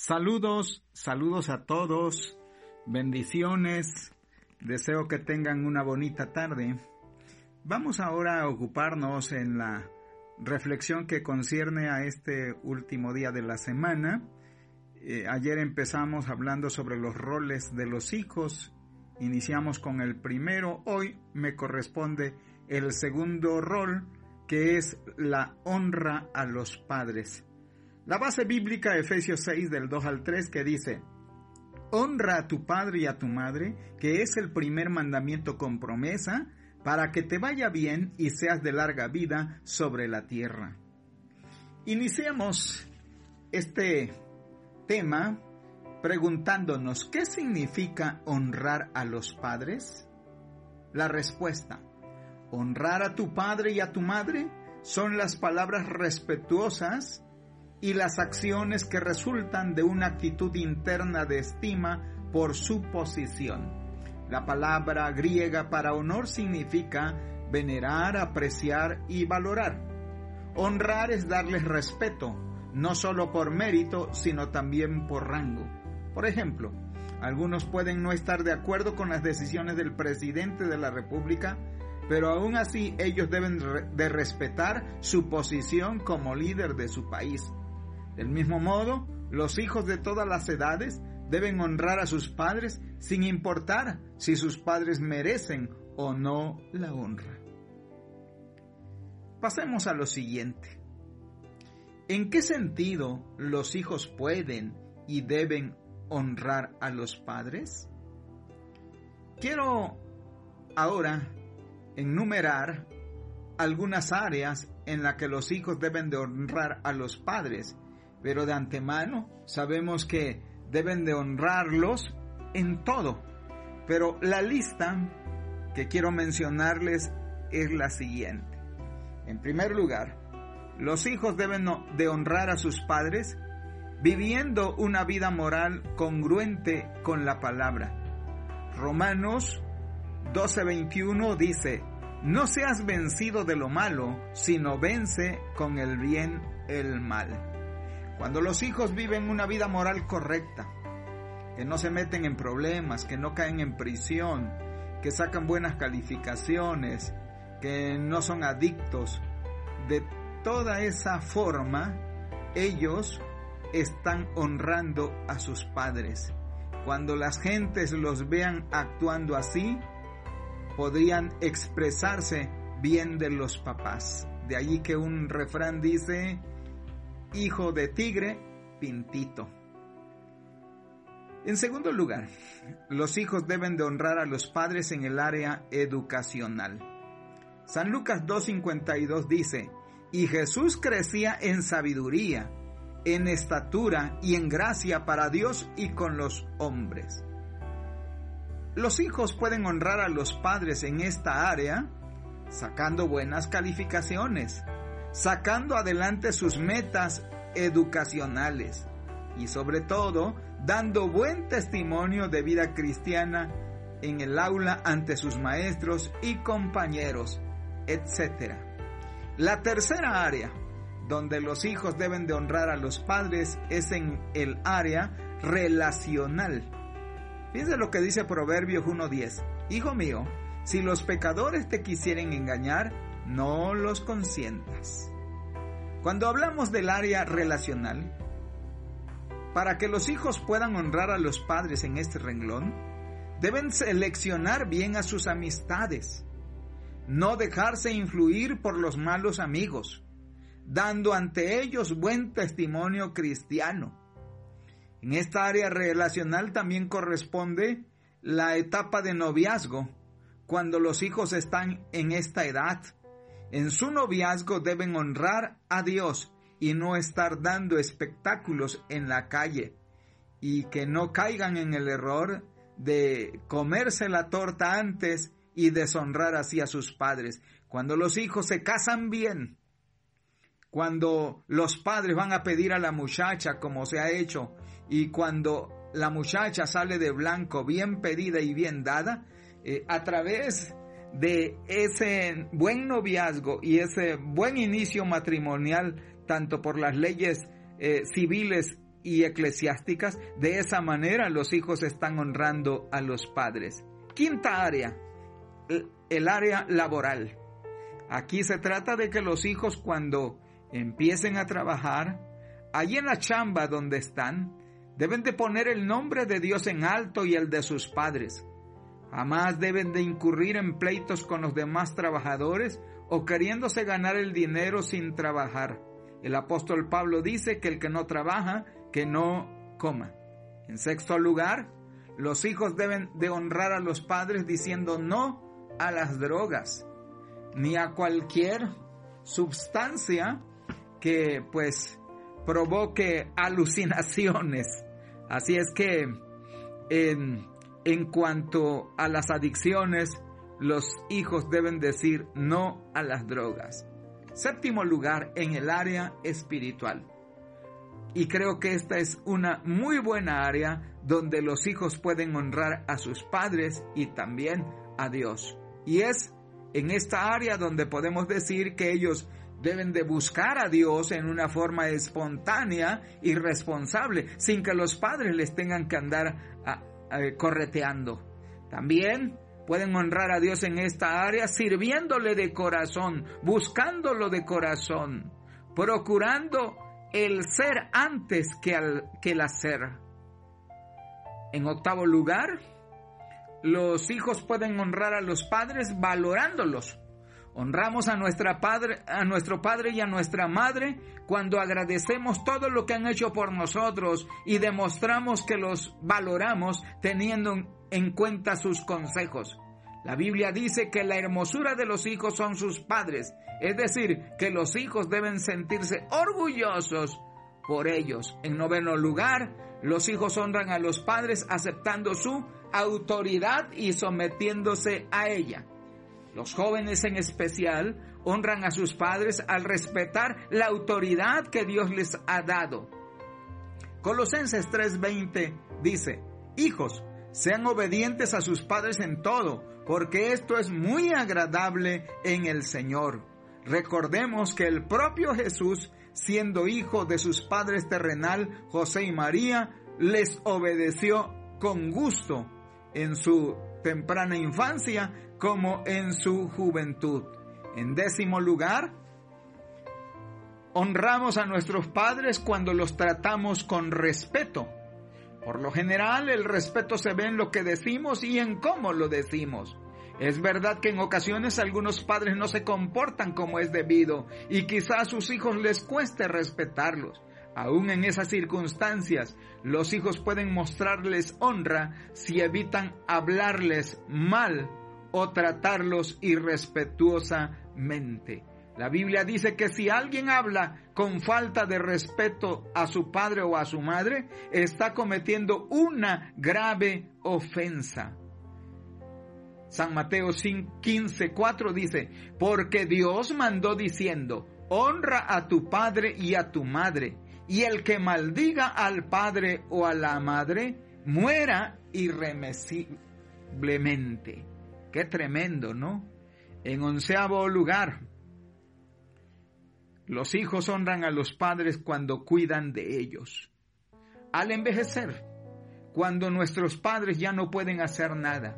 Saludos, saludos a todos, bendiciones, deseo que tengan una bonita tarde. Vamos ahora a ocuparnos en la reflexión que concierne a este último día de la semana. Eh, ayer empezamos hablando sobre los roles de los hijos, iniciamos con el primero, hoy me corresponde el segundo rol, que es la honra a los padres. La base bíblica Efesios 6 del 2 al 3 que dice, Honra a tu padre y a tu madre, que es el primer mandamiento con promesa, para que te vaya bien y seas de larga vida sobre la tierra. Iniciemos este tema preguntándonos, ¿qué significa honrar a los padres? La respuesta, honrar a tu padre y a tu madre son las palabras respetuosas y las acciones que resultan de una actitud interna de estima por su posición. La palabra griega para honor significa venerar, apreciar y valorar. Honrar es darles respeto, no solo por mérito, sino también por rango. Por ejemplo, algunos pueden no estar de acuerdo con las decisiones del presidente de la República, pero aún así ellos deben de respetar su posición como líder de su país. Del mismo modo, los hijos de todas las edades deben honrar a sus padres sin importar si sus padres merecen o no la honra. Pasemos a lo siguiente. ¿En qué sentido los hijos pueden y deben honrar a los padres? Quiero ahora enumerar algunas áreas en las que los hijos deben de honrar a los padres pero de antemano sabemos que deben de honrarlos en todo. Pero la lista que quiero mencionarles es la siguiente. En primer lugar, los hijos deben de honrar a sus padres viviendo una vida moral congruente con la palabra. Romanos 12:21 dice, no seas vencido de lo malo, sino vence con el bien el mal. Cuando los hijos viven una vida moral correcta, que no se meten en problemas, que no caen en prisión, que sacan buenas calificaciones, que no son adictos, de toda esa forma, ellos están honrando a sus padres. Cuando las gentes los vean actuando así, podrían expresarse bien de los papás. De allí que un refrán dice, hijo de tigre, pintito. En segundo lugar, los hijos deben de honrar a los padres en el área educacional. San Lucas 2.52 dice, y Jesús crecía en sabiduría, en estatura y en gracia para Dios y con los hombres. Los hijos pueden honrar a los padres en esta área sacando buenas calificaciones, sacando adelante sus metas educacionales y sobre todo dando buen testimonio de vida cristiana en el aula ante sus maestros y compañeros, etc. La tercera área donde los hijos deben de honrar a los padres es en el área relacional. Fíjense lo que dice Proverbios 1.10. Hijo mío, si los pecadores te quisieren engañar, no los consientas. Cuando hablamos del área relacional, para que los hijos puedan honrar a los padres en este renglón, deben seleccionar bien a sus amistades, no dejarse influir por los malos amigos, dando ante ellos buen testimonio cristiano. En esta área relacional también corresponde la etapa de noviazgo, cuando los hijos están en esta edad en su noviazgo deben honrar a Dios y no estar dando espectáculos en la calle. y que no caigan en el error de comerse la torta antes y deshonrar así a sus padres. Cuando los hijos se casan bien, cuando los padres van a pedir a la muchacha como se ha hecho y cuando la muchacha sale de blanco bien pedida y bien dada, eh, a través de ese buen noviazgo y ese buen inicio matrimonial, tanto por las leyes eh, civiles y eclesiásticas, de esa manera los hijos están honrando a los padres. Quinta área, el área laboral. Aquí se trata de que los hijos cuando empiecen a trabajar, allí en la chamba donde están, deben de poner el nombre de Dios en alto y el de sus padres. Jamás deben de incurrir en pleitos con los demás trabajadores o queriéndose ganar el dinero sin trabajar. El apóstol Pablo dice que el que no trabaja, que no coma. En sexto lugar, los hijos deben de honrar a los padres diciendo no a las drogas, ni a cualquier sustancia que pues provoque alucinaciones. Así es que en, en cuanto a las adicciones, los hijos deben decir no a las drogas. Séptimo lugar, en el área espiritual. Y creo que esta es una muy buena área donde los hijos pueden honrar a sus padres y también a Dios. Y es en esta área donde podemos decir que ellos deben de buscar a Dios en una forma espontánea y responsable, sin que los padres les tengan que andar correteando. También pueden honrar a Dios en esta área sirviéndole de corazón, buscándolo de corazón, procurando el ser antes que, que el hacer. En octavo lugar, los hijos pueden honrar a los padres valorándolos. Honramos a, nuestra padre, a nuestro padre y a nuestra madre cuando agradecemos todo lo que han hecho por nosotros y demostramos que los valoramos teniendo en cuenta sus consejos. La Biblia dice que la hermosura de los hijos son sus padres, es decir, que los hijos deben sentirse orgullosos por ellos. En noveno lugar, los hijos honran a los padres aceptando su autoridad y sometiéndose a ella. Los jóvenes en especial honran a sus padres al respetar la autoridad que Dios les ha dado. Colosenses 3:20 dice, Hijos, sean obedientes a sus padres en todo, porque esto es muy agradable en el Señor. Recordemos que el propio Jesús, siendo hijo de sus padres terrenal, José y María, les obedeció con gusto en su temprana infancia como en su juventud. En décimo lugar, honramos a nuestros padres cuando los tratamos con respeto. Por lo general, el respeto se ve en lo que decimos y en cómo lo decimos. Es verdad que en ocasiones algunos padres no se comportan como es debido y quizás a sus hijos les cueste respetarlos. Aún en esas circunstancias, los hijos pueden mostrarles honra si evitan hablarles mal o tratarlos irrespetuosamente. La Biblia dice que si alguien habla con falta de respeto a su padre o a su madre, está cometiendo una grave ofensa. San Mateo 15, 4 dice, porque Dios mandó diciendo, honra a tu padre y a tu madre, y el que maldiga al padre o a la madre, muera irremisiblemente. Qué tremendo, ¿no? En onceavo lugar, los hijos honran a los padres cuando cuidan de ellos. Al envejecer, cuando nuestros padres ya no pueden hacer nada,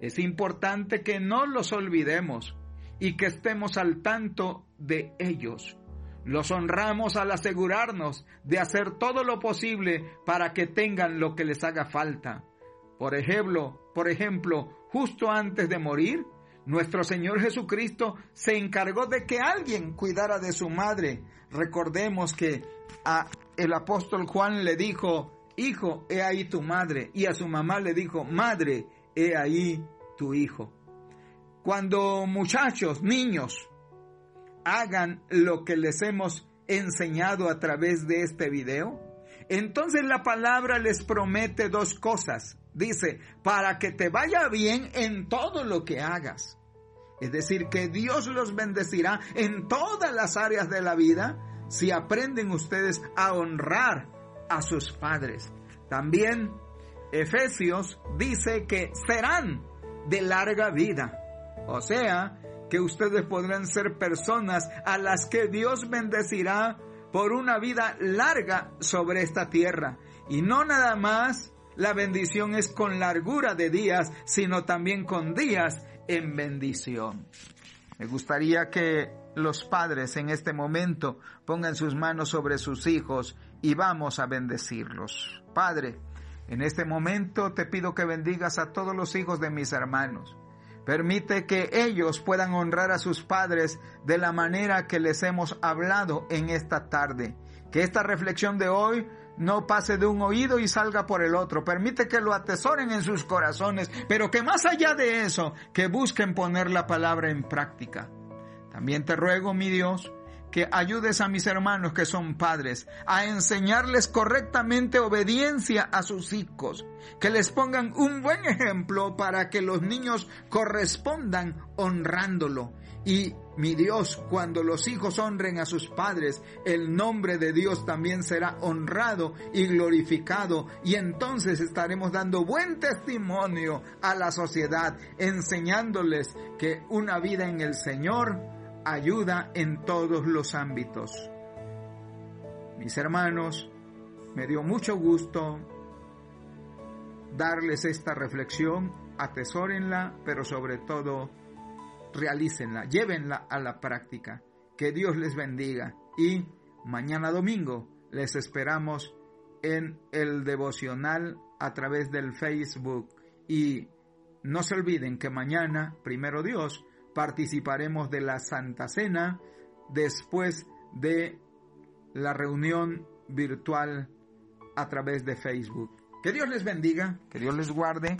es importante que no los olvidemos y que estemos al tanto de ellos los honramos al asegurarnos de hacer todo lo posible para que tengan lo que les haga falta. Por ejemplo, por ejemplo, justo antes de morir, nuestro Señor Jesucristo se encargó de que alguien cuidara de su madre. Recordemos que a el apóstol Juan le dijo, "Hijo, he ahí tu madre", y a su mamá le dijo, "Madre, he ahí tu hijo." Cuando muchachos, niños, hagan lo que les hemos enseñado a través de este video, Entonces la palabra les promete dos cosas. Dice, para que te vaya bien en todo lo que hagas. Es decir, que Dios los bendecirá en todas las áreas de la vida si aprenden ustedes a honrar a sus padres. También Efesios dice que serán de larga vida. O sea, que ustedes podrán ser personas a las que Dios bendecirá por una vida larga sobre esta tierra. Y no nada más la bendición es con largura de días, sino también con días en bendición. Me gustaría que los padres en este momento pongan sus manos sobre sus hijos y vamos a bendecirlos. Padre, en este momento te pido que bendigas a todos los hijos de mis hermanos. Permite que ellos puedan honrar a sus padres de la manera que les hemos hablado en esta tarde. Que esta reflexión de hoy no pase de un oído y salga por el otro. Permite que lo atesoren en sus corazones, pero que más allá de eso, que busquen poner la palabra en práctica. También te ruego, mi Dios, que ayudes a mis hermanos que son padres a enseñarles correctamente obediencia a sus hijos, que les pongan un buen ejemplo para que los niños correspondan honrándolo. Y mi Dios, cuando los hijos honren a sus padres, el nombre de Dios también será honrado y glorificado y entonces estaremos dando buen testimonio a la sociedad, enseñándoles que una vida en el Señor ayuda en todos los ámbitos. Mis hermanos, me dio mucho gusto darles esta reflexión, atesórenla, pero sobre todo realícenla, llévenla a la práctica. Que Dios les bendiga y mañana domingo les esperamos en el devocional a través del Facebook y no se olviden que mañana, primero Dios, participaremos de la Santa Cena después de la reunión virtual a través de Facebook. Que Dios les bendiga, que Dios les guarde